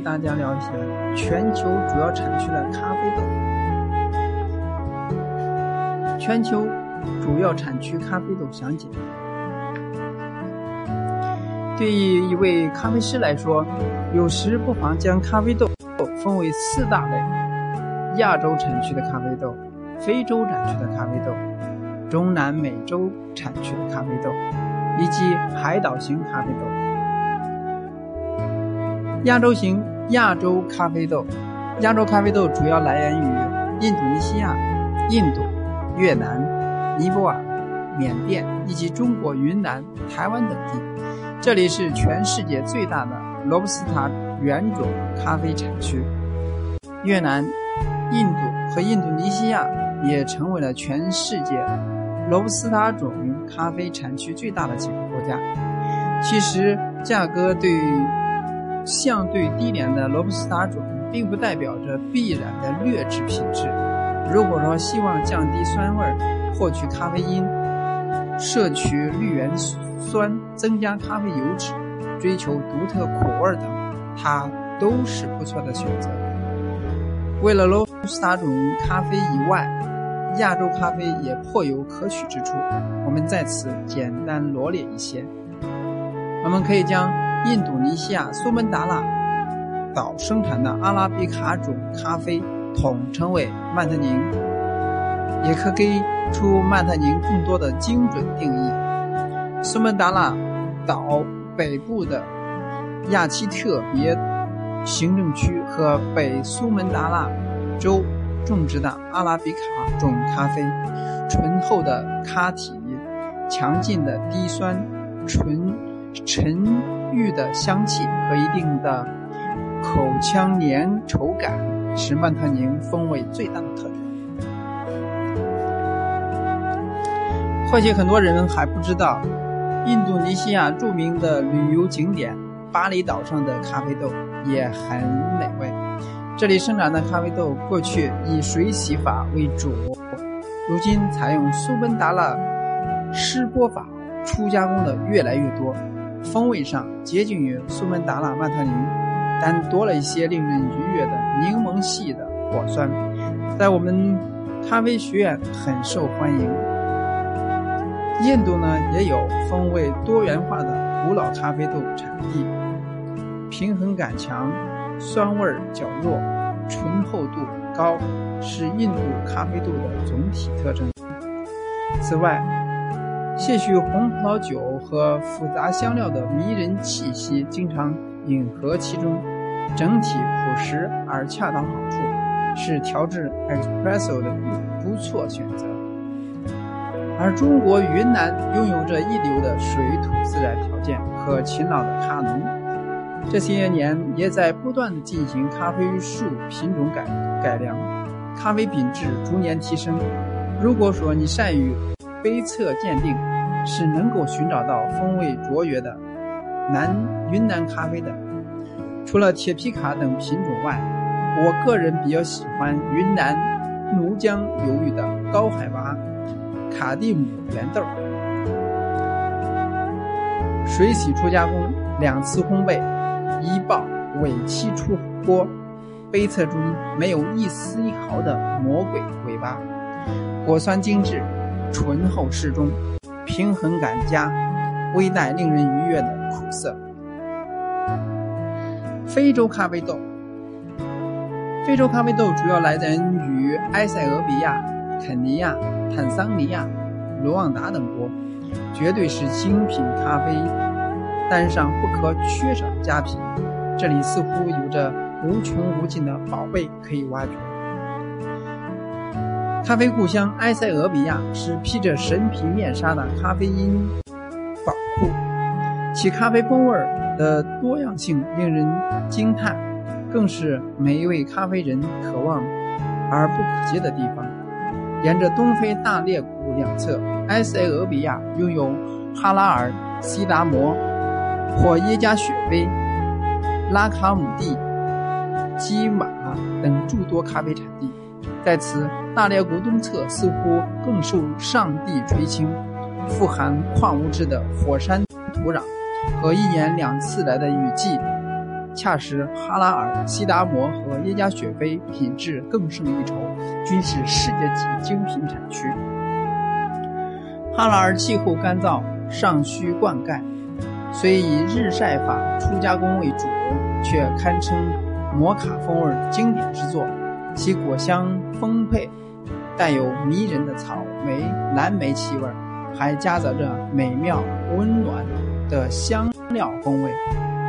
大家聊一下全球主要产区的咖啡豆。全球主要产区咖啡豆详解。对于一位咖啡师来说，有时不妨将咖啡豆分为四大类：亚洲产区的咖啡豆、非洲产区的咖啡豆、中南美洲产区的咖啡豆，以及海岛型咖啡豆。亚洲型亚洲咖啡豆，亚洲咖啡豆主要来源于印度尼西亚、印度。越南、尼泊尔、缅甸以及中国云南、台湾等地，这里是全世界最大的罗布斯塔原种咖啡产区。越南、印度和印度尼西亚也成为了全世界罗布斯塔种咖啡产区最大的几个国家。其实，价格对于相对低廉的罗布斯塔种，并不代表着必然的劣质品质。如果说希望降低酸味儿、获取咖啡因、摄取绿原酸、增加咖啡油脂、追求独特苦味等，它都是不错的选择。为了罗布斯塔种咖啡以外，亚洲咖啡也颇有可取之处。我们在此简单罗列一些。我们可以将印度尼西亚苏门答腊岛生产的阿拉比卡种咖啡。统称为曼特宁，也可给出曼特宁更多的精准定义。苏门答腊岛北部的亚齐特别行政区和北苏门答腊州种植的阿拉比卡种咖啡，醇厚的咖体，强劲的低酸、醇沉郁的香气和一定的口腔粘稠感。是曼特宁风味最大的特点。或许很多人还不知道，印度尼西亚著名的旅游景点巴厘岛上的咖啡豆也很美味。这里生产的咖啡豆过去以水洗法为主，如今采用苏门答腊湿波法初加工的越来越多，风味上接近于苏门答腊曼特宁。但多了一些令人愉悦的柠檬系的果酸，在我们咖啡学院很受欢迎。印度呢也有风味多元化的古老咖啡豆产地，平衡感强，酸味较弱，醇厚度高，是印度咖啡豆的总体特征。此外，些许红葡萄酒和复杂香料的迷人气息经常。隐合其中，整体朴实而恰当好处，是调制 espresso 的不错选择。而中国云南拥有着一流的水土自然条件和勤劳的咖农，这些年也在不断进行咖啡树品种改改良，咖啡品质逐年提升。如果说你善于杯测鉴定，是能够寻找到风味卓越的。南云南咖啡的，除了铁皮卡等品种外，我个人比较喜欢云南怒江流域的高海拔卡蒂姆原豆。水洗初加工，两次烘焙，一爆尾期出锅，杯测中没有一丝一毫的魔鬼尾巴，果酸精致，醇厚适中，平衡感佳，微带令人愉悦的。苦涩。非洲咖啡豆，非洲咖啡豆主要来源于埃塞俄比亚、肯尼亚、坦桑尼亚、卢旺达等国，绝对是精品咖啡单上不可缺少的佳品。这里似乎有着无穷无尽的宝贝可以挖掘。咖啡故乡埃塞俄比亚是披着神皮面纱的咖啡因宝库。其咖啡风味的多样性令人惊叹，更是每一位咖啡人渴望而不可及的地方。沿着东非大裂谷两侧，埃塞俄比亚拥有哈拉尔、西达摩、或耶加雪菲、拉卡姆蒂、基马等诸多咖啡产地。在此，大裂谷东侧似乎更受上帝垂青，富含矿物质的火山土壤。和一年两次来的雨季，恰使哈拉尔、西达摩和耶加雪菲品质更胜一筹，均是世界级精品产区。哈拉尔气候干燥，尚需灌溉，虽以日晒法初加工为主，却堪称摩卡风味经典之作。其果香丰沛，带有迷人的草莓、蓝莓气味，还夹杂着美妙温暖的香料风味，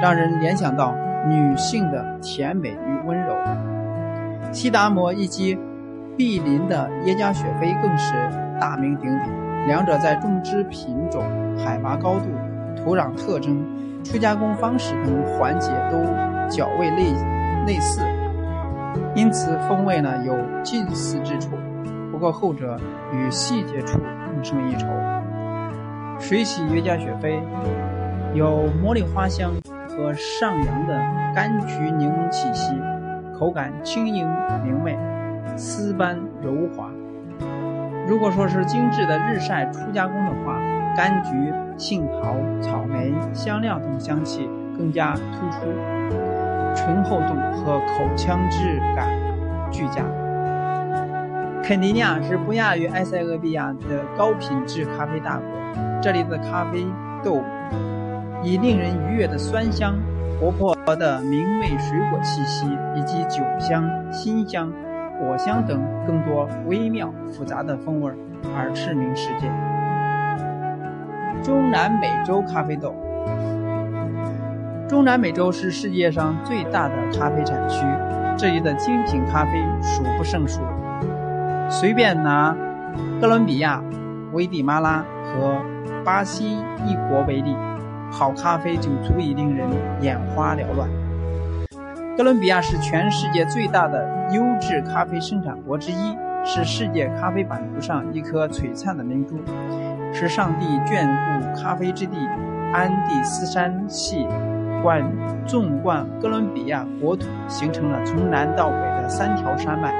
让人联想到女性的甜美与温柔。西达摩以及毗邻的耶加雪菲更是大名鼎鼎，两者在种植品种、海拔高度、土壤特征、初加工方式等环节都较为类类似。因此，风味呢有近似之处，不过后者与细节处更胜一筹。水洗约加雪菲有茉莉花香和上扬的柑橘柠檬气息，口感轻盈明媚，丝般柔滑。如果说是精致的日晒初加工的话，柑橘、杏桃、草莓、香料等香气更加突出。醇厚度和口腔质感俱佳。肯尼亚是不亚于埃塞俄比亚的高品质咖啡大国，这里的咖啡豆以令人愉悦的酸香、活泼的明媚水果气息，以及酒香、辛香、果香等更多微妙复杂的风味而驰名世界。中南美洲咖啡豆。中南美洲是世界上最大的咖啡产区，这里的精品咖啡数不胜数。随便拿哥伦比亚、危地马拉和巴西一国为例，好咖啡就足以令人眼花缭乱。哥伦比亚是全世界最大的优质咖啡生产国之一，是世界咖啡版图上一颗璀璨的明珠，是上帝眷顾咖啡之地——安第斯山系。贯纵贯哥伦比亚国土，形成了从南到北的三条山脉。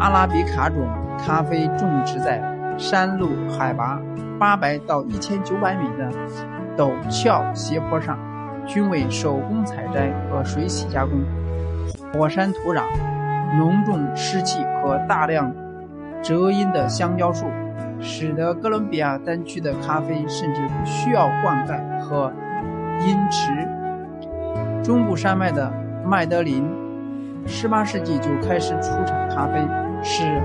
阿拉比卡种咖啡种植在山路海拔八百到一千九百米的陡峭斜坡上，均为手工采摘和水洗加工。火山土壤、浓重湿气和大量遮阴的香蕉树，使得哥伦比亚单区的咖啡甚至不需要灌溉和阴池。中部山脉的麦德林，18世纪就开始出产咖啡，是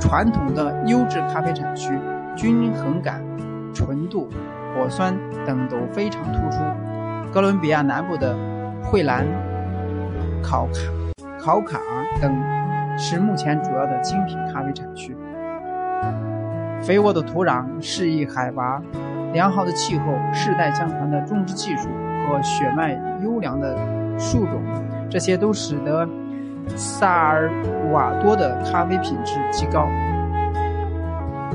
传统的优质咖啡产区，均衡感、纯度、果酸等都非常突出。哥伦比亚南部的惠兰、考卡、考卡等是目前主要的精品咖啡产区。肥沃的土壤、适宜海拔、良好的气候、世代相传的种植技术。和血脉优良的树种，这些都使得萨尔瓦多的咖啡品质极高，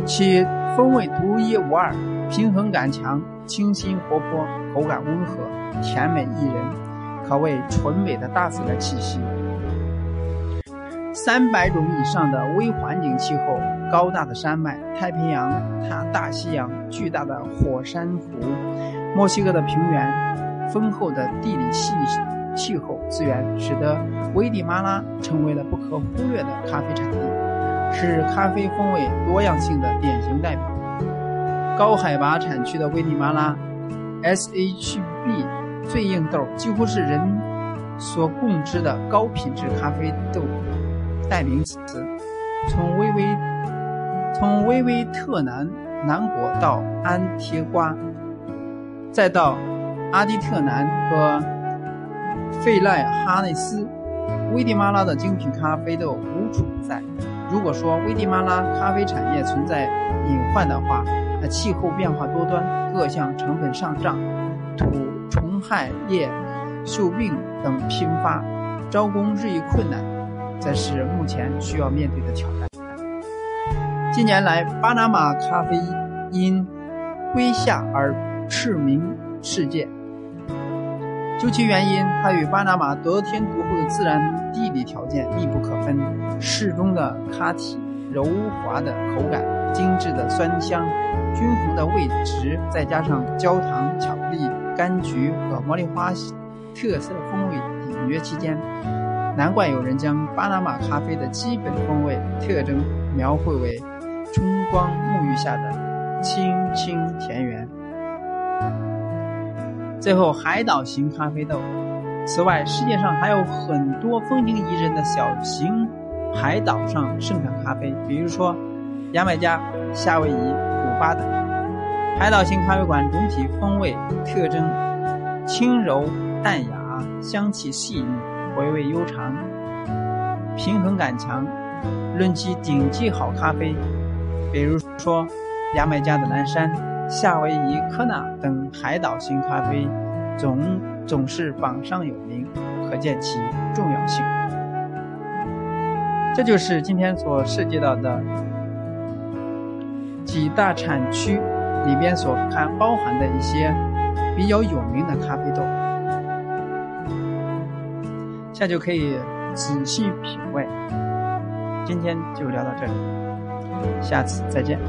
其风味独一无二，平衡感强，清新活泼，口感温和，甜美宜人，可谓纯美的大自然气息。三百种以上的微环境气候，高大的山脉、太平洋、大大西洋、巨大的火山湖、墨西哥的平原。丰厚的地理气气候资源，使得危地马拉成为了不可忽略的咖啡产地，是咖啡风味多样性的典型代表。高海拔产区的危地马拉，SHB 最硬豆几乎是人所共知的高品质咖啡豆代名词。从微微从微微特南南国到安提瓜，再到。阿迪特南和费赖哈内斯，危地马拉的精品咖啡豆无处不在。如果说危地马拉咖啡产业存在隐患的话，那气候变化多端，各项成本上涨，土虫害叶锈病等频发，招工日益困难，则是目前需要面对的挑战。近年来，巴拿马咖啡因归夏而驰名世界。究其原因，它与巴拿马得天独厚的自然地理条件密不可分。适中的咖体、柔滑的口感、精致的酸香、均衡的味值，再加上焦糖、巧克力、柑橘和茉莉花特色风味隐约其间。难怪有人将巴拿马咖啡的基本风味特征描绘为春光沐浴下的清清田园。最后，海岛型咖啡豆。此外，世界上还有很多风情宜人的小型海岛上盛产咖啡，比如说牙买加、夏威夷、古巴等。海岛型咖啡馆总体风味特征轻柔淡雅，香气细腻，回味悠长，平衡感强。论其顶级好咖啡，比如说牙买加的蓝山、夏威夷科纳等海岛型咖啡，总总是榜上有名，可见其重要性。这就是今天所涉及到的几大产区里边所含包含的一些比较有名的咖啡豆，现在就可以仔细品味。今天就聊到这里，下次再见。